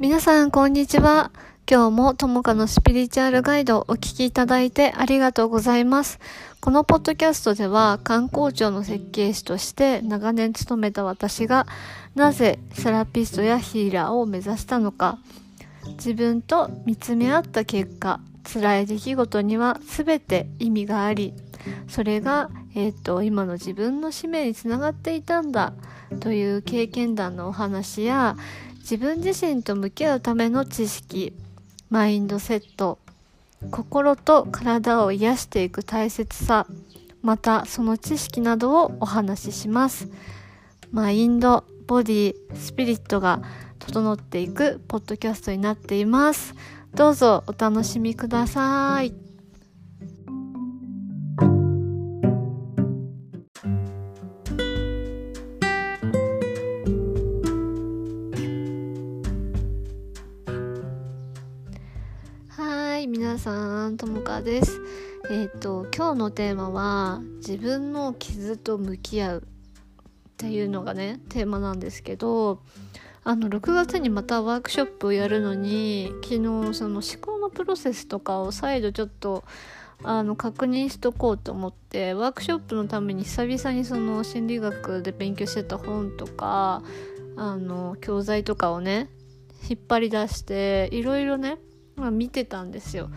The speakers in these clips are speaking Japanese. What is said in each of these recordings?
皆さん、こんにちは。今日もともかのスピリチュアルガイドをお聞きいただいてありがとうございます。このポッドキャストでは観光庁の設計士として長年勤めた私がなぜセラピストやヒーラーを目指したのか、自分と見つめ合った結果、辛い出来事には全て意味があり、それが、えっ、ー、と、今の自分の使命につながっていたんだという経験談のお話や、自分自身と向き合うための知識、マインドセット、心と体を癒していく大切さ、またその知識などをお話しします。マインド、ボディ、スピリットが整っていくポッドキャストになっています。どうぞお楽しみください。さんともかです。えっ、ー、と今日のテーマは自分の傷と向き合うっていうのがねテーマなんですけどあの6月にまたワークショップをやるのに昨日その思考のプロセスとかを再度ちょっとあの確認しとこうと思ってワークショップのために久々にその心理学で勉強してた本とかあの教材とかをね引っ張り出していろいろねまあ、見てたんですよ。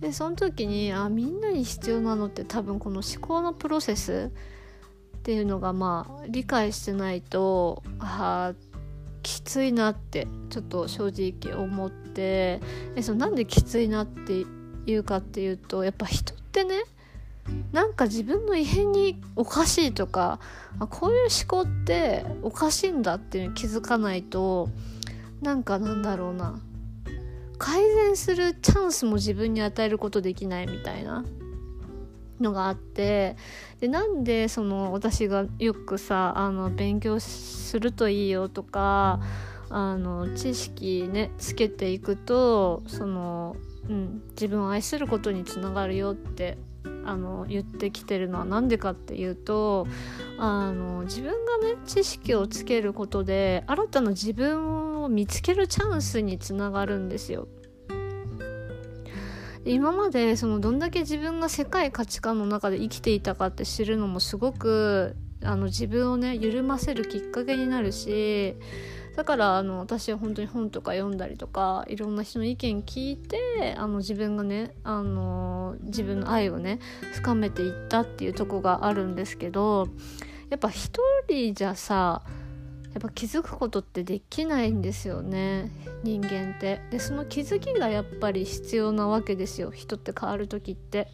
でその時にあみんなに必要なのって多分この思考のプロセスっていうのがまあ理解してないとあきついなってちょっと正直思ってえそのなんできついなっていうかっていうとやっぱ人ってねなんか自分の異変におかしいとかあこういう思考っておかしいんだっていうのに気づかないとなんかなんだろうな改善するチャンスも自分に与えることできないみたいな。のがあって。でなんでその私がよくさあの勉強するといいよとかあの知識ねつけていくとその、うん、自分を愛することにつながるよってあの言ってきてるのは何でかっていうとあの自分がね知識をつけることで新たな自分を見つけるチャンスにつながるんですよ。今までそのどんだけ自分が世界価値観の中で生きていたかって知るのもすごくあの自分をね緩ませるきっかけになるしだからあの私は本当に本とか読んだりとかいろんな人の意見聞いてあの自分がねあの自分の愛をね深めていったっていうとこがあるんですけどやっぱ一人じゃさやっぱ気づくことってできないんですよね人間って。でその気づきがやっぱり必要なわけですよ人って変わる時って。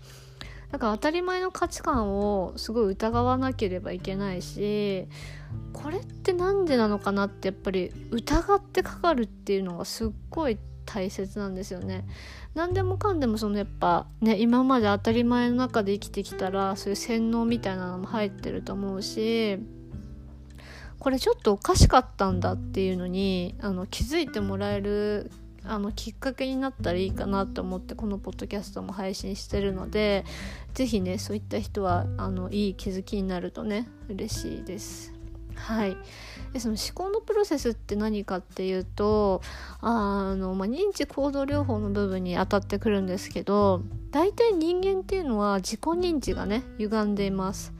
だか当たり前の価値観をすごい疑わなければいけないしこれって何でなのかなってやっぱり疑ってかかるっていうのがすっごい大切なんですよね。何でもかんでもそのやっぱね今まで当たり前の中で生きてきたらそういう洗脳みたいなのも入ってると思うしこれちょっとおかしかったんだっていうのにあの気づいてもらえるあのきっかけになったらいいかなと思ってこのポッドキャストも配信してるので是非ねそういった人はあのいい気づきになるとね嬉しいです。はいでその思考のプロセスって何かっていうとあの、まあ、認知行動療法の部分に当たってくるんですけど大体人間っていうのは自己認知がね歪んでいます。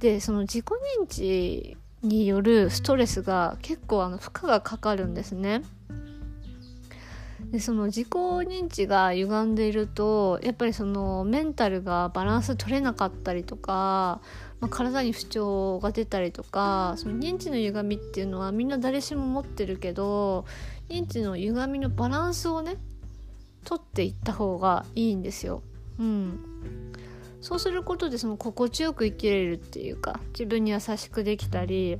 でその自己認知によるストレスが結構あの負荷がかかるんですね。でその自己認知が歪んでいるとやっぱりそのメンタルがバランス取れなかったりとか、まあ、体に不調が出たりとかその認知の歪みっていうのはみんな誰しも持ってるけど認知の歪みのバランスをね取っていった方がいいんですよ。うん、そうすることでその心地よく生きれるっていうか自分に優しくできたり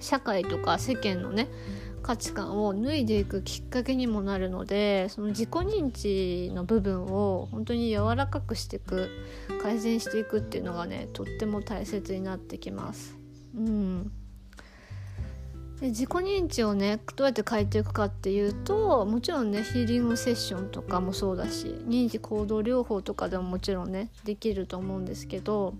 社会とか世間のね価値観を脱いでいくきっかけにもなるのでその自己認知の部分を本当に柔らかくしていく改善していくっていうのがねとっても大切になってきます。うんで自己認知をねどうやって変えていくかっていうともちろんねヒーリングセッションとかもそうだし認知行動療法とかでももちろんねできると思うんですけど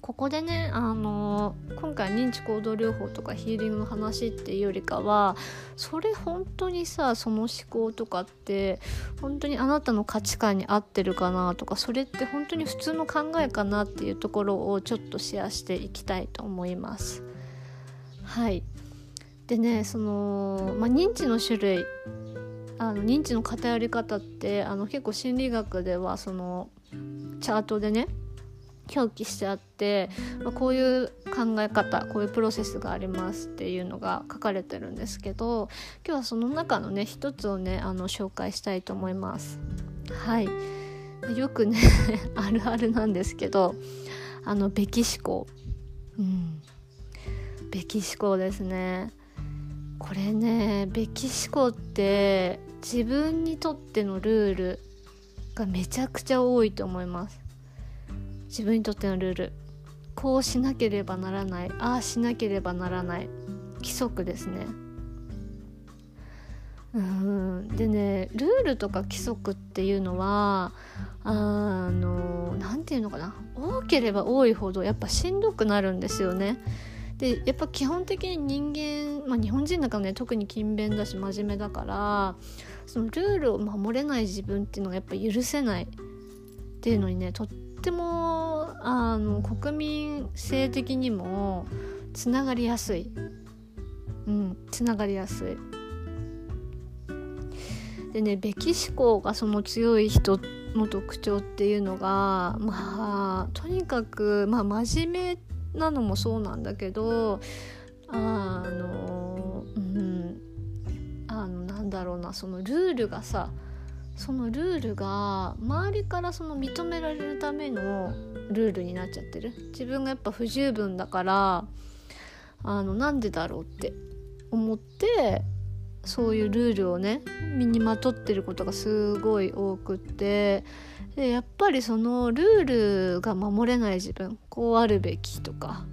ここでねあの今回認知行動療法とかヒーリングの話っていうよりかはそれ本当にさその思考とかって本当にあなたの価値観に合ってるかなとかそれって本当に普通の考えかなっていうところをちょっとシェアしていきたいと思います。はいでねその、まあ、認知の種類あの認知の偏り方ってあの結構心理学ではそのチャートでね表記してあって、まあ、こういう考え方こういうプロセスがありますっていうのが書かれてるんですけど今日はその中のね一つをねあの紹介したいと思います。はい。よくね あるあるなんですけどあのべき思考。うん。べき思考ですね。これねべき思考って自分にとってのルールがめちゃくちゃ多いと思います。自分にとってのルール。こうしなければならない。ああしなければならない。規則ですね。うん。でねルールとか規則っていうのはあの何て言うのかな。多ければ多いほどやっぱしんどくなるんですよね。でやっぱ基本的に人間、まあ、日本人だからね特に勤勉だし真面目だからそのルールを守れない自分っていうのがやっぱ許せないっていうのにねとっってもあの国民性的にもつながりやすい。うんつながりやすい。でねべき思考がその強い人の特徴っていうのがまあとにかく、まあ、真面目なのもそうなんだけどあのうんあのなんだろうなそのルールがさそのルールが周りからその認められるためのルールになっちゃってる自分がやっぱ不十分だからあのなんでだろうって思ってそういうルールをね身にまとってることがすごい多くってでやっぱりそのルールが守れない自分こうあるべきとか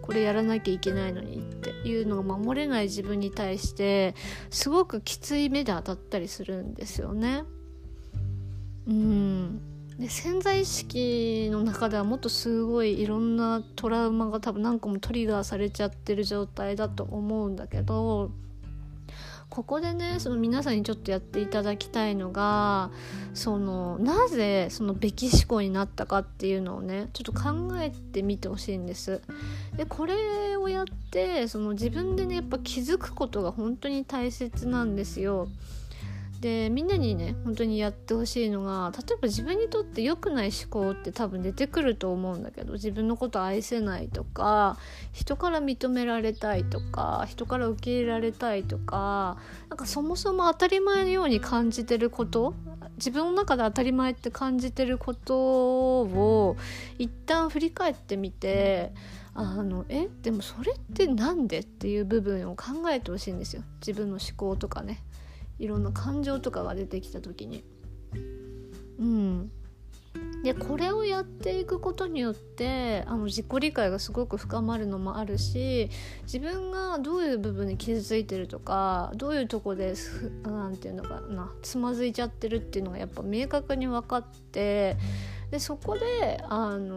これやらなきゃいけないのにっていうのが守れない自分に対してすごくきつい目で当たったりするんですよね。うんで潜在意識の中ではもっとすごいいろんなトラウマが多分何個もトリガーされちゃってる状態だと思うんだけどここでねその皆さんにちょっとやっていただきたいのがそのなぜそのべき思考になったかっていうのをねちょっと考えてみてほしいんです。でこれをやってその自分でねやっぱ気づくことが本当に大切なんですよ。でみんなにね本当にやってほしいのが例えば自分にとって良くない思考って多分出てくると思うんだけど自分のこと愛せないとか人から認められたいとか人から受け入れられたいとかなんかそもそも当たり前のように感じてること自分の中で当たり前って感じてることを一旦振り返ってみてあのえでもそれって何で？っていう部分を考えてほしいんですよ自分の思考とかね。いろんな感情とかが出てきた時に。うんでこれをやっていくことによってあの自己理解がすごく深まるのもあるし自分がどういう部分に傷ついてるとかどういうとこで何て言うのかなつまずいちゃってるっていうのがやっぱ明確に分かってでそこであの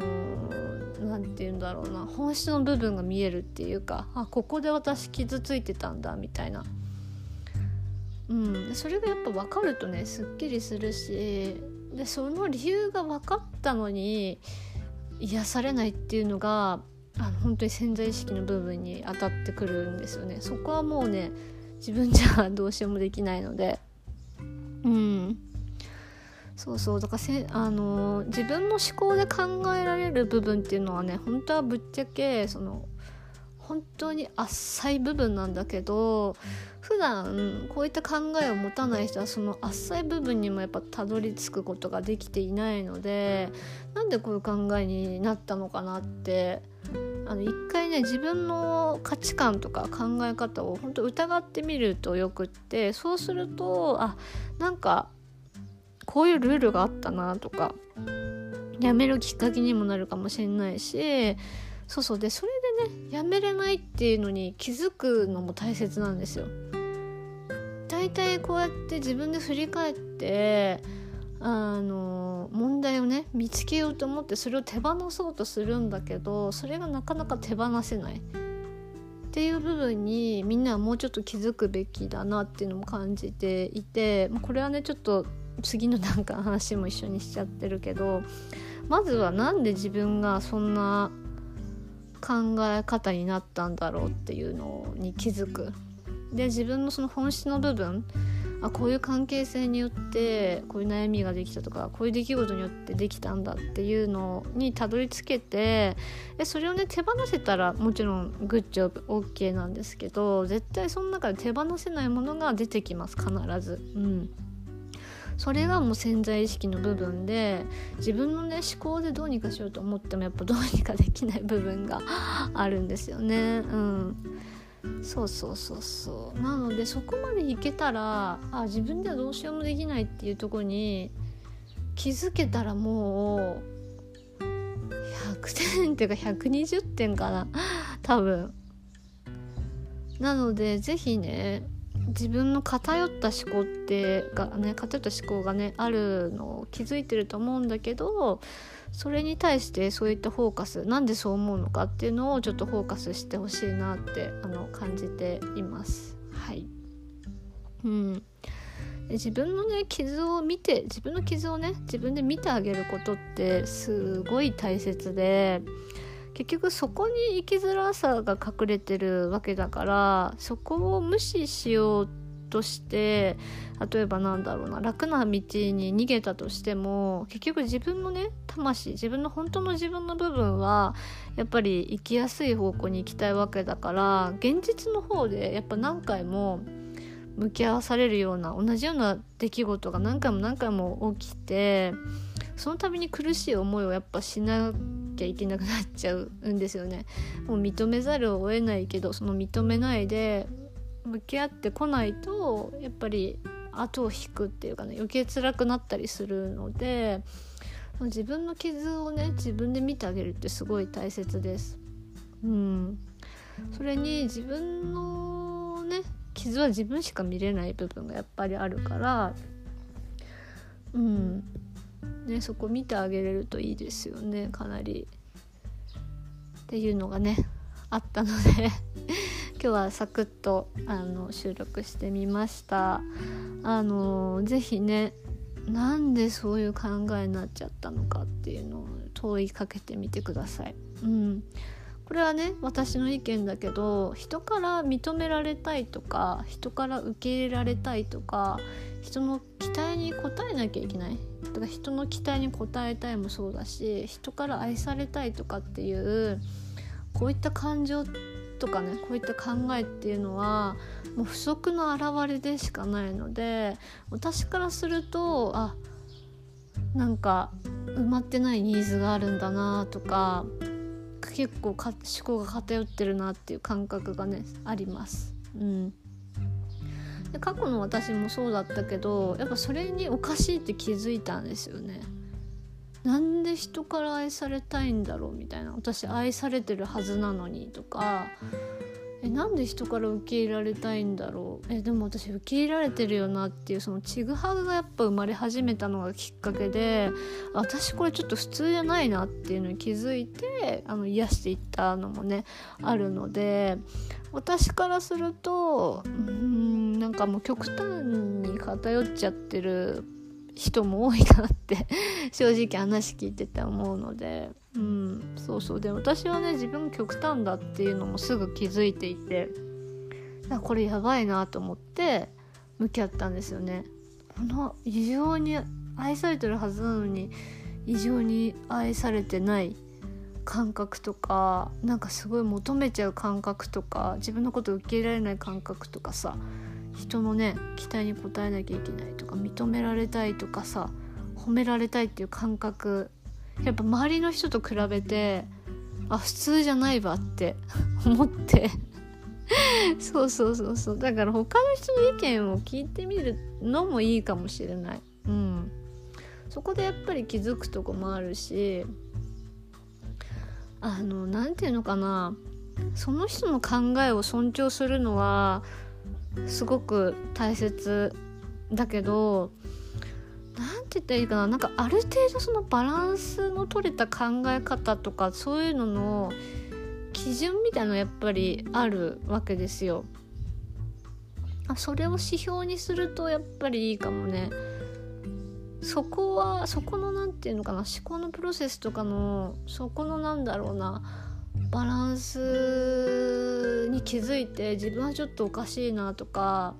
何て言うんだろうな本質の部分が見えるっていうかあここで私傷ついてたんだみたいな。うん、それがやっぱ分かるとねすっきりするしでその理由が分かったのに癒されないっていうのがあの本当に潜在意識の部分に当たってくるんですよね。そこはもうね自分じゃどうしようもできないので。うん。そうそう。だからせあの自分の思考で考えられる部分っていうのはね本当はぶっちゃけその本当に浅い部分なんだけど普段こういった考えを持たない人はその浅い部分にもやっぱたどり着くことができていないのでなんでこういう考えになったのかなってあの一回ね自分の価値観とか考え方を本当疑ってみるとよくってそうするとあなんかこういうルールがあったなとかやめるきっかけにもなるかもしれないしそうそうでそれでねやめれないっていうのに気づくのも大切なんですよ。大体こうやって自分で振り返ってあの問題をね見つけようと思ってそれを手放そうとするんだけどそれがなかなか手放せないっていう部分にみんなはもうちょっと気づくべきだなっていうのも感じていて、これはねちょっと次のなんか話も一緒にしちゃってるけどまずは何で自分がそんな考え方になったんだろうっていうのに気づく。で自分のその本質の部分あこういう関係性によってこういう悩みができたとかこういう出来事によってできたんだっていうのにたどり着けてでそれをね手放せたらもちろんグッジョブ OK なんですけど絶対その中で手放せないものが出てきます必ず。うんそれがもう潜在意識の部分で自分のね思考でどうにかしようと思ってもやっぱどうにかできない部分があるんですよね。うんそうそうそうそう。なのでそこまでいけたらあ自分ではどうしようもできないっていうとこに気づけたらもう100点っていうか120点かな。多分。なので是非ね自分の偏った思考ってがね偏った思考がねあるのを気づいてると思うんだけどそれに対してそういったフォーカスなんでそう思うのかっていうのをちょっとフォーカスしてほしいなってあの感じています。はい、うん自分のね傷を見て自分の傷をね自分で見てあげることってすごい大切で結局そこに生きづらさが隠れてるわけだからそこを無視しようとして例えばなんだろうな楽な道に逃げたとしても結局自分のね魂自分の本当の自分の部分はやっぱり生きやすい方向に行きたいわけだから現実の方でやっぱ何回も向き合わされるような同じような出来事が何回も何回も起きてその度に苦しい思いをやっぱしなきゃいけなくなっちゃうんですよね。もう認めざるを得ないけどその認めないで向き合ってこないとやっぱり後を引くっていうかね余計辛くなったりするので自分の傷をね自分で見てあげるってすごい大切です。うん、それに自分のね傷は自分しか見れない部分がやっぱりあるからうんねそこ見てあげれるといいですよねかなり。っていうのがねあったので今日はサクッとあの収録してみました。あの是非ねなんでそういう考えになっちゃったのかっていうのを問いかけてみてください。うん、これはね私の意見だけど人から認められたいとか人から受け入れられたいとか人の期待に応えなきゃいけない。だから人の期待に応えたいもそうだし人から愛されたいとかっていうこういった感情とかねこういった考えっていうのはもう不足の表れでしかないので私からするとあなんか埋まってないニーズがあるんだなとか結構思考が偏ってるなっていう感覚がねあります。うんで過去の私もそうだったけどやっぱそれにおかしいって気づいたんですよね。なんで人から愛されたいんだろう？みたいな私愛されてるはずなのにとかえなんで人から受け入れられたいんだろうえでも私受け入れられてるよなっていうそのちぐはぐがやっぱ生まれ始めたのがきっかけで私これちょっと普通じゃないなっていうのに気づいてあの癒していったのもねあるので私からするとうんなんかもう極端に偏っちゃってる人も多いなって正直話聞いてて思うので。うんそうそう。で私はね自分極端だっていうのもすぐ気づいていてこれやばいなと思って向き合ったんですよね。この異常に愛されてるはずなのに異常に愛されてない感覚とかなんかすごい求めちゃう感覚とか自分のこと受け入れられない感覚とかさ人のね期待に応えなきゃいけないとか認められたいとかさ褒められたいっていう感覚。やっぱ周りの人と比べてあ普通じゃないわって思って。そうそうそうそう。だから他の人の意見を聞いてみるのもいいかもしれない。うん。そこでやっぱり気づくとこもあるしあの何て言うのかな。その人の考えを尊重するのはすごく大切だけど何て言ったらいいかななんかある程度そのバランスの取れた考え方とかそういうのの基準みたいなのやっぱりあるわけですよ。それを指標にするとやっぱりいいかもね。そこはそこの何て言うのかな思考のプロセスとかのそこのなんだろうなバランスに気づいて自分はちょっとおかしいなとか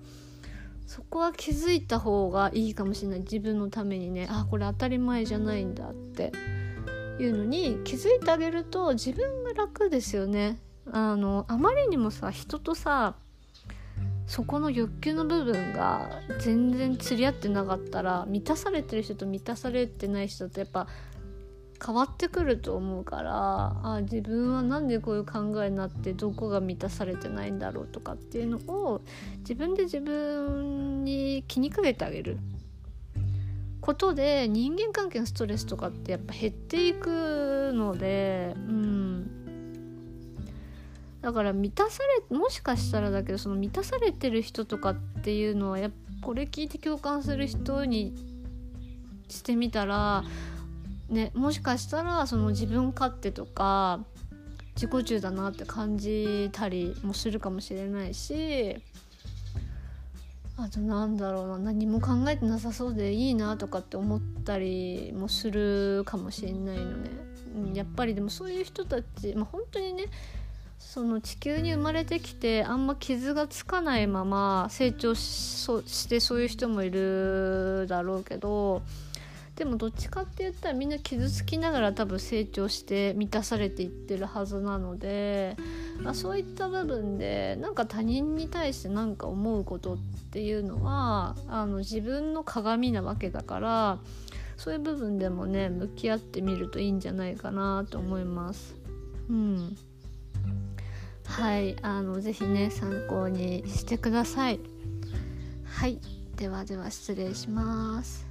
そこは気づいた方がいいかもしれない。自分のためにね。あこれ当たり前じゃないんだって。いうのに気づいてあげると自分が楽ですよね。あのあまりにもさ人とさそこの欲求の部分が全然釣り合ってなかったら満たされてる人と満たされてない人ってやっぱ変わってくると思うからあ自分は何でこういう考えになってどこが満たされてないんだろうとかっていうのを自分で自分に気にかけてあげる。ことで人間関係のストレスとかってやっぱ減っていくのでうん。だから満たされもしかしたらだけどその満たされてる人とかっていうのはやっぱこれ聞いて共感する人にしてみたらね、もしかしたらその自分勝手とか自己中だなって感じたりもするかもしれないしあとなんだろうな何も考えてなさそうでいいなとかって思ったりもするかもしれないのね。やっぱりでもそういう人たち、まあ、本当にねその地球に生まれてきてあんま傷がつかないまま成長してそういう人もいるだろうけどでもどっちかって言ったらみんな傷つきながら多分成長して満たされていってるはずなので、まあ、そういった部分でなんか他人に対して何か思うことっていうのはあの自分の鏡なわけだからそういう部分でもね向き合ってみるといいんじゃないかなと思います。うん。はい。あのぜひね参考にしてください。はい。ではでは失礼します。